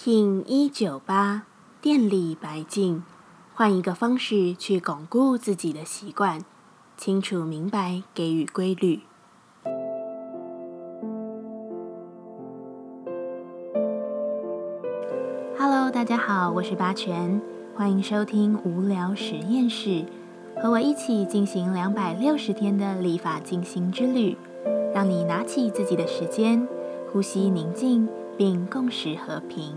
听一九八电力白净，换一个方式去巩固自己的习惯，清楚明白，给予规律。Hello，大家好，我是八全，欢迎收听无聊实验室，和我一起进行两百六十天的立法进行之旅，让你拿起自己的时间，呼吸宁静。并共识和平，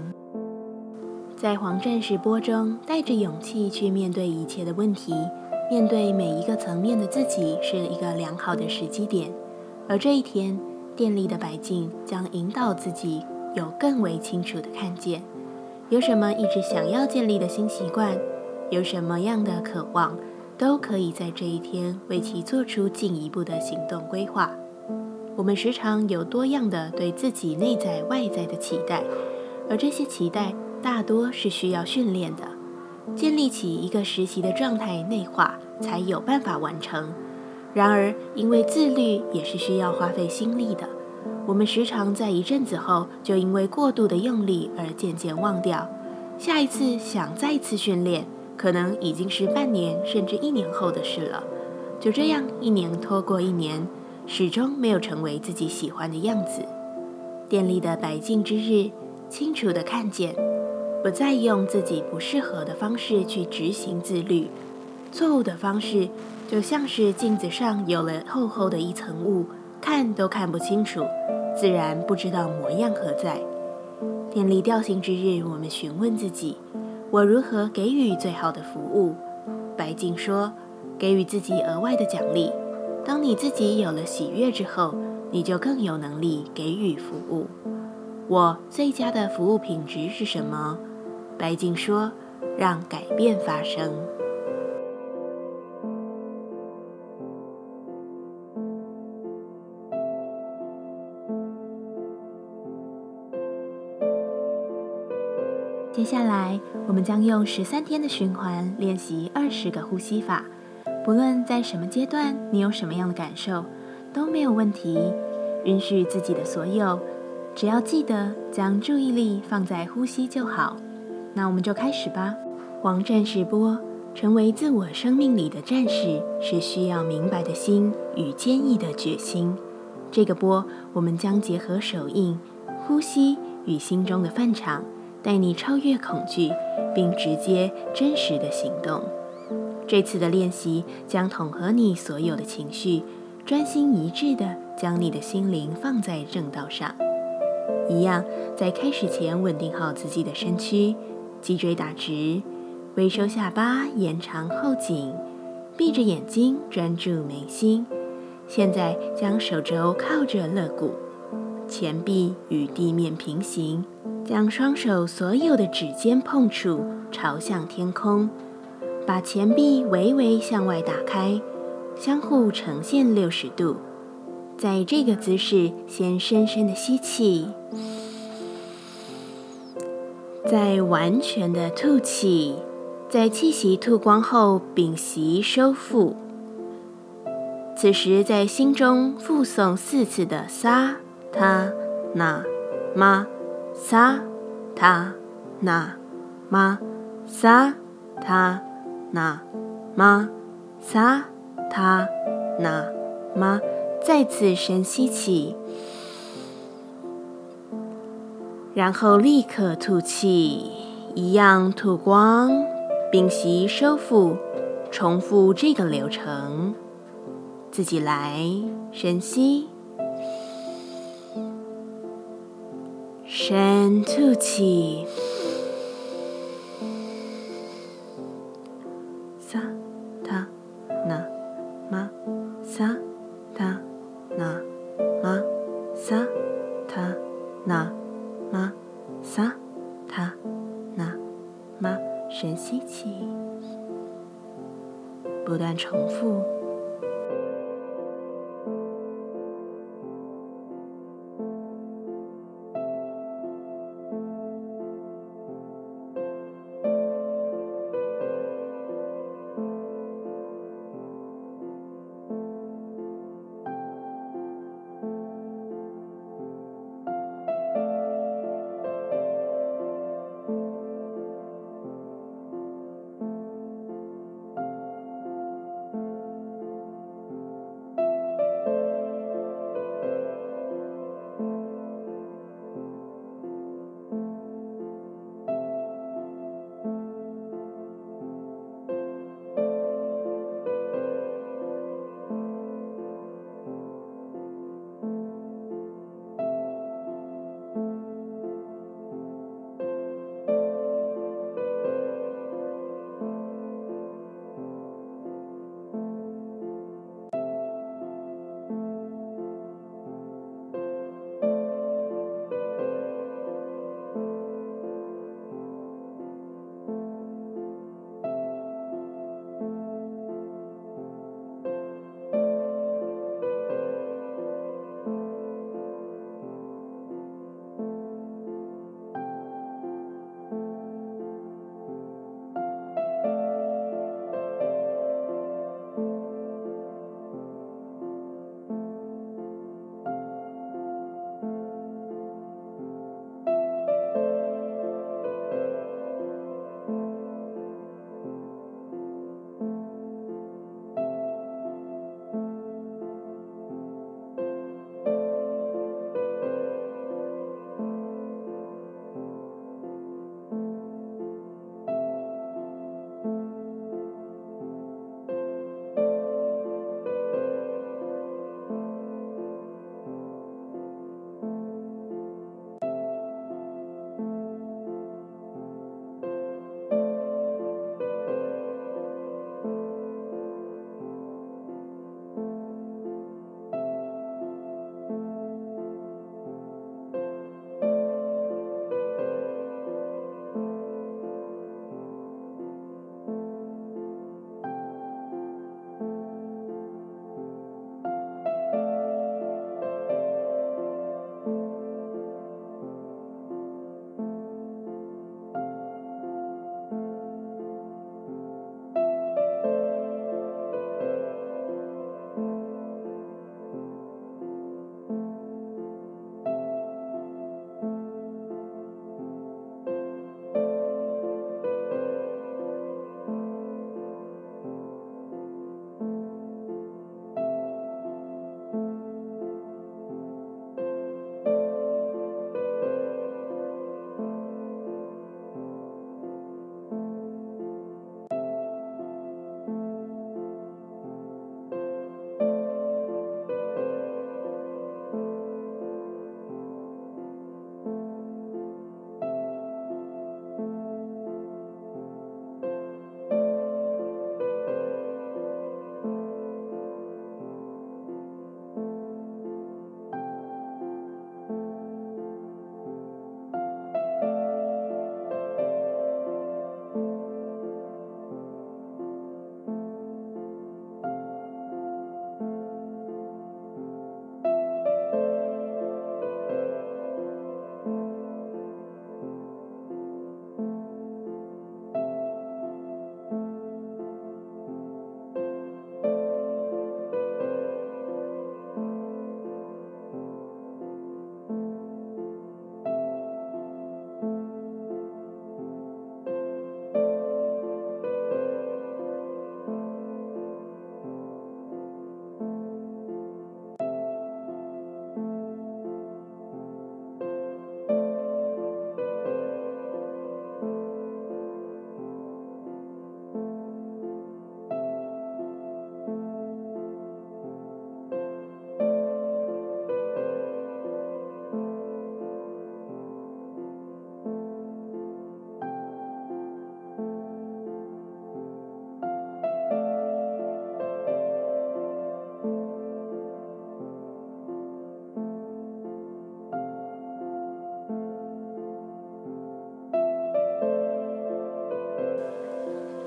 在黄战士波中，带着勇气去面对一切的问题，面对每一个层面的自己，是一个良好的时机点。而这一天，电力的白净将引导自己有更为清楚的看见，有什么一直想要建立的新习惯，有什么样的渴望，都可以在这一天为其做出进一步的行动规划。我们时常有多样的对自己内在外在的期待，而这些期待大多是需要训练的，建立起一个实习的状态内化，才有办法完成。然而，因为自律也是需要花费心力的，我们时常在一阵子后就因为过度的用力而渐渐忘掉。下一次想再次训练，可能已经是半年甚至一年后的事了。就这样，一年拖过一年。始终没有成为自己喜欢的样子。电力的白净之日，清楚的看见，不再用自己不适合的方式去执行自律。错误的方式，就像是镜子上有了厚厚的一层雾，看都看不清楚，自然不知道模样何在。电力调性之日，我们询问自己：我如何给予最好的服务？白净说：给予自己额外的奖励。当你自己有了喜悦之后，你就更有能力给予服务。我最佳的服务品质是什么？白静说：“让改变发生。”接下来，我们将用十三天的循环练习二十个呼吸法。不论在什么阶段，你有什么样的感受，都没有问题。允许自己的所有，只要记得将注意力放在呼吸就好。那我们就开始吧。王战士波，成为自我生命里的战士，是需要明白的心与坚毅的决心。这个波，我们将结合手印、呼吸与心中的范场，带你超越恐惧，并直接真实的行动。这次的练习将统合你所有的情绪，专心一致地将你的心灵放在正道上。一样，在开始前稳定好自己的身躯，脊椎打直，微收下巴，延长后颈，闭着眼睛专注眉心。现在将手肘靠着肋骨，前臂与地面平行，将双手所有的指尖碰触朝向天空。把前臂微微向外打开，相互呈现六十度。在这个姿势，先深深的吸气，再完全的吐气，在气息吐光后屏息收腹。此时在心中复诵四次的撒他那玛撒他那玛撒他。那吗？撒他那吗？再次深吸气，然后立刻吐气，一样吐光，屏息收腹，重复这个流程。自己来，深吸，深吐气。那么撒他那么深吸气不断重复。